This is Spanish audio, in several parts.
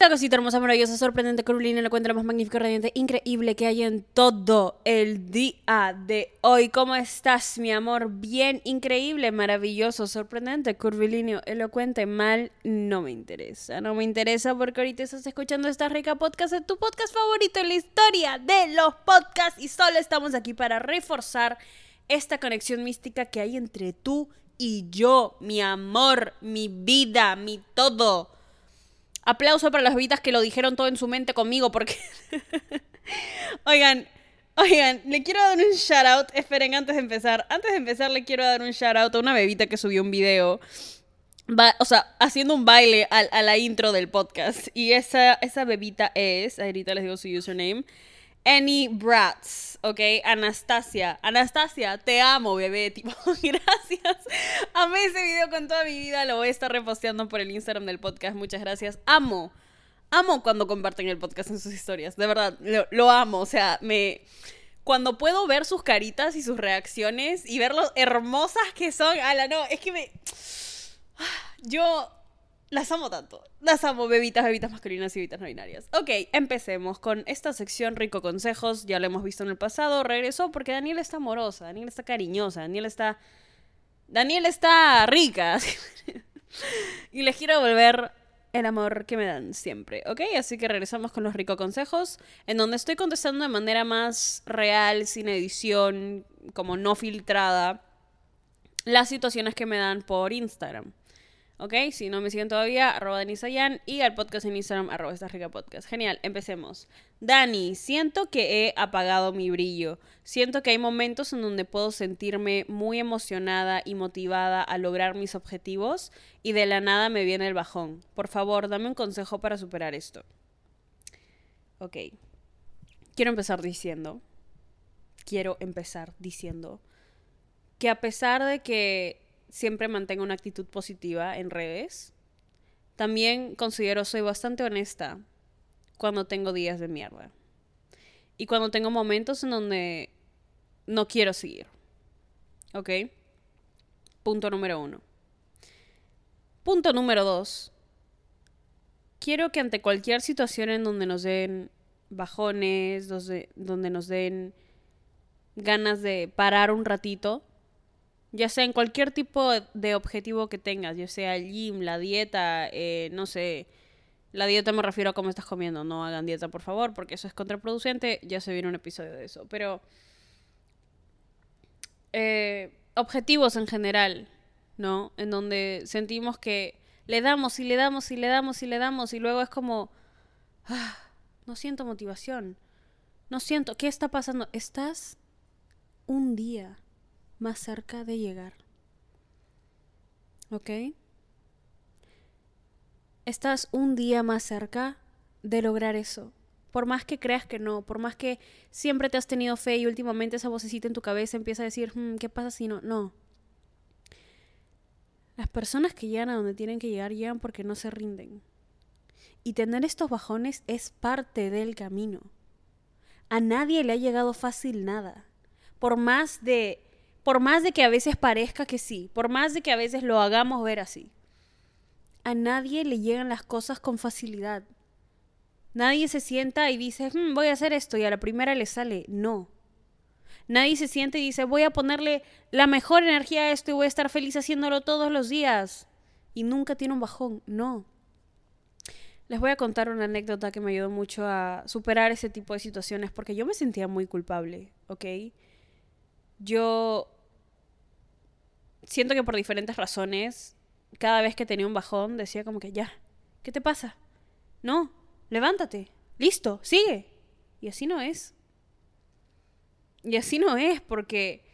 La cosita hermosa, maravillosa, sorprendente, curvilínea, la cuenta la más magnífica, radiante, increíble que hay en todo el día de hoy. ¿Cómo estás, mi amor? Bien, increíble, maravilloso, sorprendente, curvilíneo, elocuente, mal, no me interesa. No me interesa porque ahorita estás escuchando esta rica podcast de tu podcast favorito en la historia de los podcasts y solo estamos aquí para reforzar esta conexión mística que hay entre tú y yo, mi amor, mi vida, mi todo. Aplauso para las bebitas que lo dijeron todo en su mente conmigo porque... oigan, oigan, le quiero dar un shout out. Esperen, antes de empezar. Antes de empezar le quiero dar un shout out a una bebita que subió un video. o sea, haciendo un baile a, a, la intro del podcast. Y esa, esa bebita es, ahorita les digo su username, Annie Bratz, ¿ok? Anastasia. Anastasia, te amo, bebé. Tipo, gracias. Amé ese video con toda mi vida. Lo voy a estar reposteando por el Instagram del podcast. Muchas gracias. Amo. Amo cuando comparten el podcast en sus historias. De verdad, lo, amo. O sea, me cuando puedo ver sus caritas y sus reacciones y ver lo hermosas que son, ala, no, es que me... Yo las amo tanto. Las amo, bebitas, bebitas masculinas y bebitas no binarias. Ok, empecemos con esta sección Rico Consejos. Ya lo hemos visto en el pasado. Regresó porque Daniel está amorosa, Daniel está cariñosa, Daniel está. Daniel está rica. y les quiero volver el amor que me dan siempre, ¿ok? Así que regresamos con los Rico Consejos, en donde estoy contestando de manera más real, sin edición, como no filtrada, las situaciones que me dan por Instagram. ¿Ok? Si no me siguen todavía, arroba Danisayan y al podcast en Instagram, arroba esta rica podcast. Genial, empecemos. Dani, siento que he apagado mi brillo. Siento que hay momentos en donde puedo sentirme muy emocionada y motivada a lograr mis objetivos y de la nada me viene el bajón. Por favor, dame un consejo para superar esto. Ok. Quiero empezar diciendo, quiero empezar diciendo que a pesar de que siempre mantengo una actitud positiva en redes. También considero soy bastante honesta cuando tengo días de mierda. Y cuando tengo momentos en donde no quiero seguir. ¿Ok? Punto número uno. Punto número dos. Quiero que ante cualquier situación en donde nos den bajones, donde nos den ganas de parar un ratito, ya sea en cualquier tipo de objetivo que tengas, ya sea el gym, la dieta, eh, no sé, la dieta me refiero a cómo estás comiendo, no hagan dieta por favor, porque eso es contraproducente, ya se viene un episodio de eso, pero eh, objetivos en general, ¿no? En donde sentimos que le damos y le damos y le damos y le damos y luego es como, ah, no siento motivación, no siento, ¿qué está pasando? Estás un día más cerca de llegar. ¿Ok? Estás un día más cerca de lograr eso. Por más que creas que no, por más que siempre te has tenido fe y últimamente esa vocecita en tu cabeza empieza a decir, hmm, ¿qué pasa si no? No. Las personas que llegan a donde tienen que llegar llegan porque no se rinden. Y tener estos bajones es parte del camino. A nadie le ha llegado fácil nada. Por más de por más de que a veces parezca que sí, por más de que a veces lo hagamos ver así. A nadie le llegan las cosas con facilidad. Nadie se sienta y dice, hmm, voy a hacer esto y a la primera le sale. No. Nadie se siente y dice, voy a ponerle la mejor energía a esto y voy a estar feliz haciéndolo todos los días. Y nunca tiene un bajón. No. Les voy a contar una anécdota que me ayudó mucho a superar ese tipo de situaciones porque yo me sentía muy culpable, ¿ok? Yo siento que por diferentes razones, cada vez que tenía un bajón, decía como que ya, ¿qué te pasa? No, levántate, listo, sigue. Y así no es. Y así no es, porque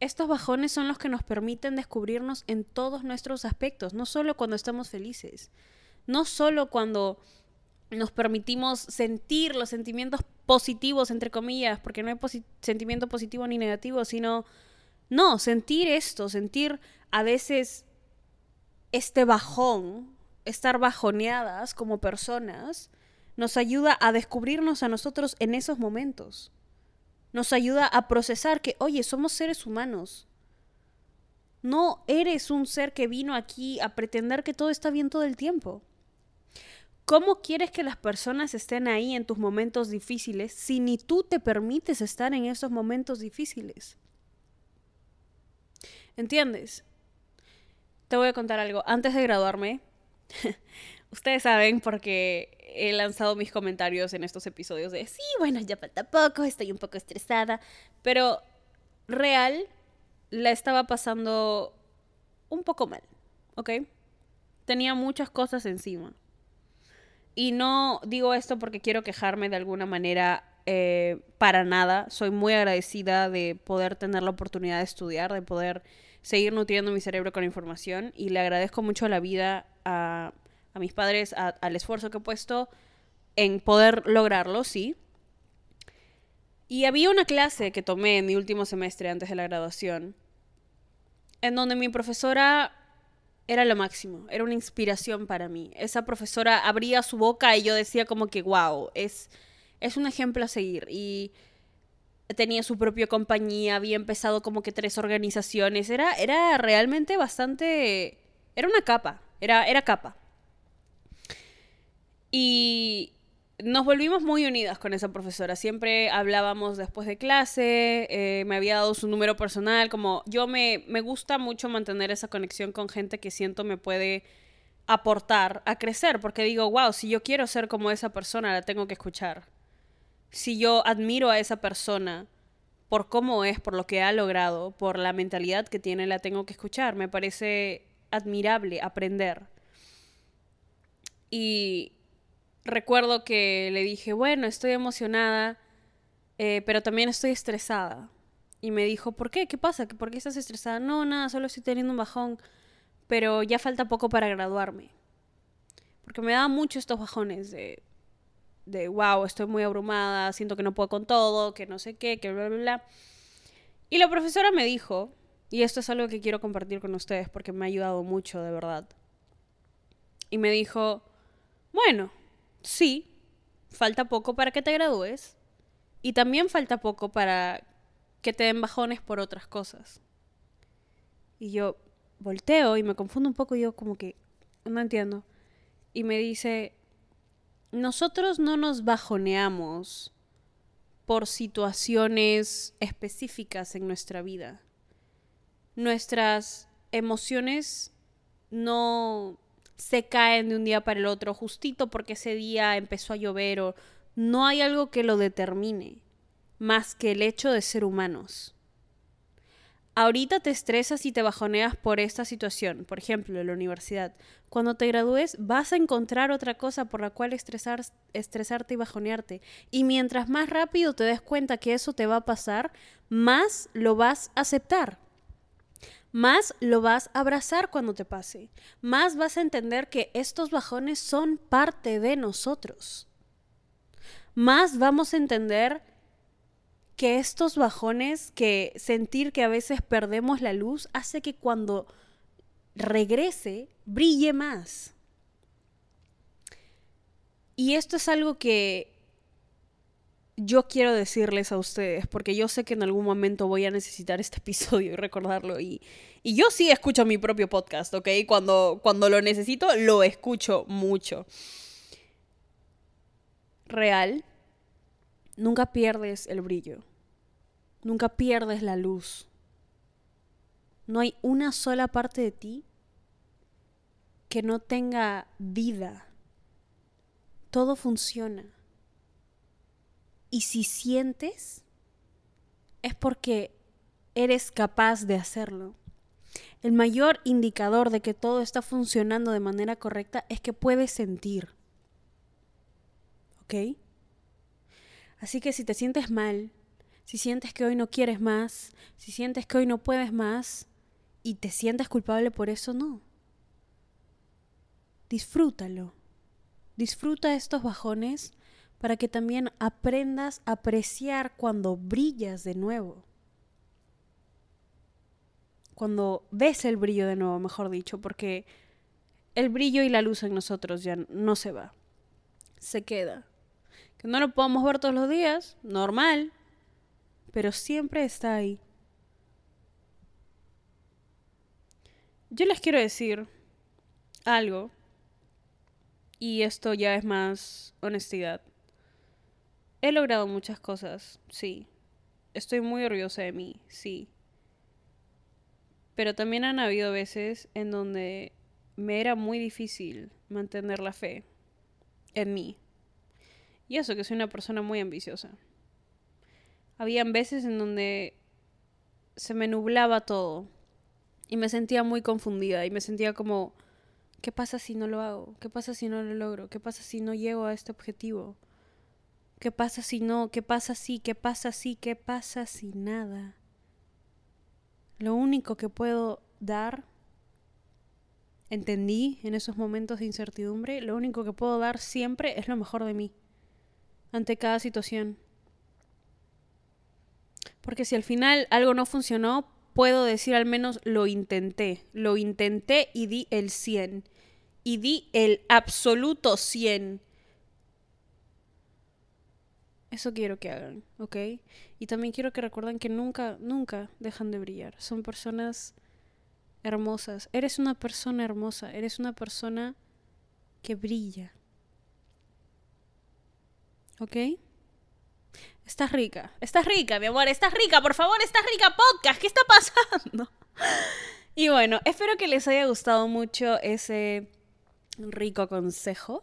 estos bajones son los que nos permiten descubrirnos en todos nuestros aspectos, no solo cuando estamos felices, no solo cuando nos permitimos sentir los sentimientos positivos, entre comillas, porque no hay sentimiento positivo ni negativo, sino no, sentir esto, sentir a veces este bajón, estar bajoneadas como personas, nos ayuda a descubrirnos a nosotros en esos momentos. Nos ayuda a procesar que, oye, somos seres humanos. No eres un ser que vino aquí a pretender que todo está bien todo el tiempo. ¿Cómo quieres que las personas estén ahí en tus momentos difíciles si ni tú te permites estar en esos momentos difíciles? ¿Entiendes? Te voy a contar algo. Antes de graduarme, ustedes saben porque he lanzado mis comentarios en estos episodios de, sí, bueno, ya falta poco, estoy un poco estresada, pero real la estaba pasando un poco mal, ¿ok? Tenía muchas cosas encima. Y no digo esto porque quiero quejarme de alguna manera eh, para nada. Soy muy agradecida de poder tener la oportunidad de estudiar, de poder seguir nutriendo mi cerebro con información. Y le agradezco mucho a la vida, a, a mis padres, al esfuerzo que he puesto en poder lograrlo, sí. Y había una clase que tomé en mi último semestre antes de la graduación, en donde mi profesora era lo máximo, era una inspiración para mí. Esa profesora abría su boca y yo decía como que, wow, es, es un ejemplo a seguir. Y tenía su propia compañía, había empezado como que tres organizaciones, era, era realmente bastante, era una capa, era, era capa. Y nos volvimos muy unidas con esa profesora. Siempre hablábamos después de clase, eh, me había dado su número personal, como yo me, me gusta mucho mantener esa conexión con gente que siento me puede aportar a crecer, porque digo, wow, si yo quiero ser como esa persona, la tengo que escuchar. Si yo admiro a esa persona por cómo es, por lo que ha logrado, por la mentalidad que tiene, la tengo que escuchar. Me parece admirable aprender. Y recuerdo que le dije, bueno, estoy emocionada, eh, pero también estoy estresada. Y me dijo, ¿por qué? ¿Qué pasa? ¿Por qué estás estresada? No, nada, solo estoy teniendo un bajón, pero ya falta poco para graduarme. Porque me da mucho estos bajones de, de, wow, estoy muy abrumada, siento que no puedo con todo, que no sé qué, que bla, bla, bla. Y la profesora me dijo, y esto es algo que quiero compartir con ustedes porque me ha ayudado mucho, de verdad. Y me dijo, bueno, sí, falta poco para que te gradúes y también falta poco para que te den bajones por otras cosas. Y yo volteo y me confundo un poco y yo como que no entiendo. Y me dice, nosotros no nos bajoneamos por situaciones específicas en nuestra vida. Nuestras emociones no se caen de un día para el otro, justito porque ese día empezó a llover o no hay algo que lo determine, más que el hecho de ser humanos. Ahorita te estresas y te bajoneas por esta situación, por ejemplo, en la universidad. Cuando te gradúes vas a encontrar otra cosa por la cual estresar, estresarte y bajonearte. Y mientras más rápido te des cuenta que eso te va a pasar, más lo vas a aceptar más lo vas a abrazar cuando te pase, más vas a entender que estos bajones son parte de nosotros, más vamos a entender que estos bajones, que sentir que a veces perdemos la luz, hace que cuando regrese brille más. Y esto es algo que yo quiero decirles a ustedes, porque yo sé que en algún momento voy a necesitar este episodio y recordarlo. Y, y yo sí escucho mi propio podcast, ¿ok? Cuando, cuando lo necesito, lo escucho mucho. Real, nunca pierdes el brillo. Nunca pierdes la luz. No hay una sola parte de ti que no tenga vida. Todo funciona. Y si sientes, es porque eres capaz de hacerlo. El mayor indicador de que todo está funcionando de manera correcta es que puedes sentir. ¿Ok? Así que si te sientes mal, si sientes que hoy no quieres más, si sientes que hoy no puedes más y te sientes culpable por eso, no. Disfrútalo. Disfruta estos bajones para que también aprendas a apreciar cuando brillas de nuevo. Cuando ves el brillo de nuevo, mejor dicho, porque el brillo y la luz en nosotros ya no se va, se queda. Que no lo podemos ver todos los días, normal, pero siempre está ahí. Yo les quiero decir algo y esto ya es más honestidad. He logrado muchas cosas, sí. Estoy muy orgullosa de mí, sí. Pero también han habido veces en donde me era muy difícil mantener la fe en mí. Y eso que soy una persona muy ambiciosa. Habían veces en donde se me nublaba todo y me sentía muy confundida y me sentía como, ¿qué pasa si no lo hago? ¿Qué pasa si no lo logro? ¿Qué pasa si no llego a este objetivo? ¿Qué pasa si no? ¿Qué pasa si? ¿Qué pasa si? ¿Qué pasa si nada? Lo único que puedo dar, entendí en esos momentos de incertidumbre, lo único que puedo dar siempre es lo mejor de mí, ante cada situación. Porque si al final algo no funcionó, puedo decir al menos lo intenté, lo intenté y di el 100, y di el absoluto 100 eso quiero que hagan, ¿ok? Y también quiero que recuerden que nunca, nunca dejan de brillar. Son personas hermosas. Eres una persona hermosa. Eres una persona que brilla. ¿Ok? Estás rica. Estás rica, mi amor. Estás rica. Por favor, estás rica podcast. ¿Qué está pasando? Y bueno, espero que les haya gustado mucho ese rico consejo.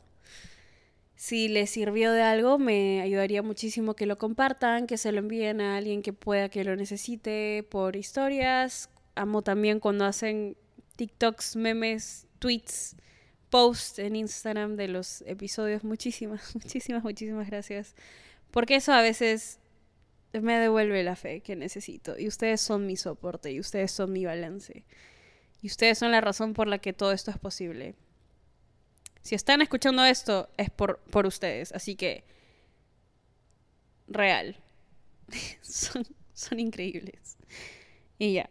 Si les sirvió de algo, me ayudaría muchísimo que lo compartan, que se lo envíen a alguien que pueda que lo necesite por historias. Amo también cuando hacen TikToks, memes, tweets, posts en Instagram de los episodios. Muchísimas, muchísimas, muchísimas gracias. Porque eso a veces me devuelve la fe que necesito. Y ustedes son mi soporte y ustedes son mi balance. Y ustedes son la razón por la que todo esto es posible. Si están escuchando esto, es por, por ustedes. Así que, real. son, son increíbles. Y ya.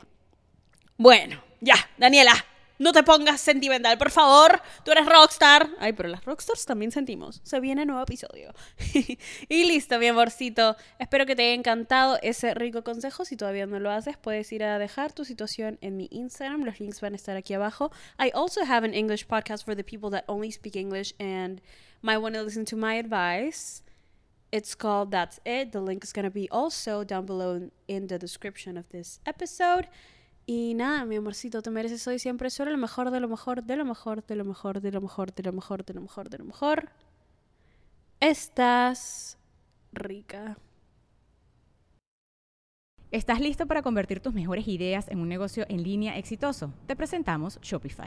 Bueno, ya, Daniela, no te pongas sentimental, por favor. Tú eres rockstar. Ay, pero las rockstars también sentimos. Se viene nuevo episodio. y listo, mi amorcito. Espero que te haya encantado ese rico consejo. Si todavía no lo haces, puedes ir a dejar tu situación en mi Instagram. Los links van a estar aquí abajo. I also have an English podcast for the people that only speak English and might want to listen to my advice. It's called That's It. The link is going to be also down below in the description of this episode. Y nada, mi amorcito, te mereces hoy siempre solo lo mejor, de lo mejor, de lo mejor, de lo mejor, de lo mejor, de lo mejor, de lo mejor, de lo mejor. Estás rica. ¿Estás listo para convertir tus mejores ideas en un negocio en línea exitoso? Te presentamos Shopify.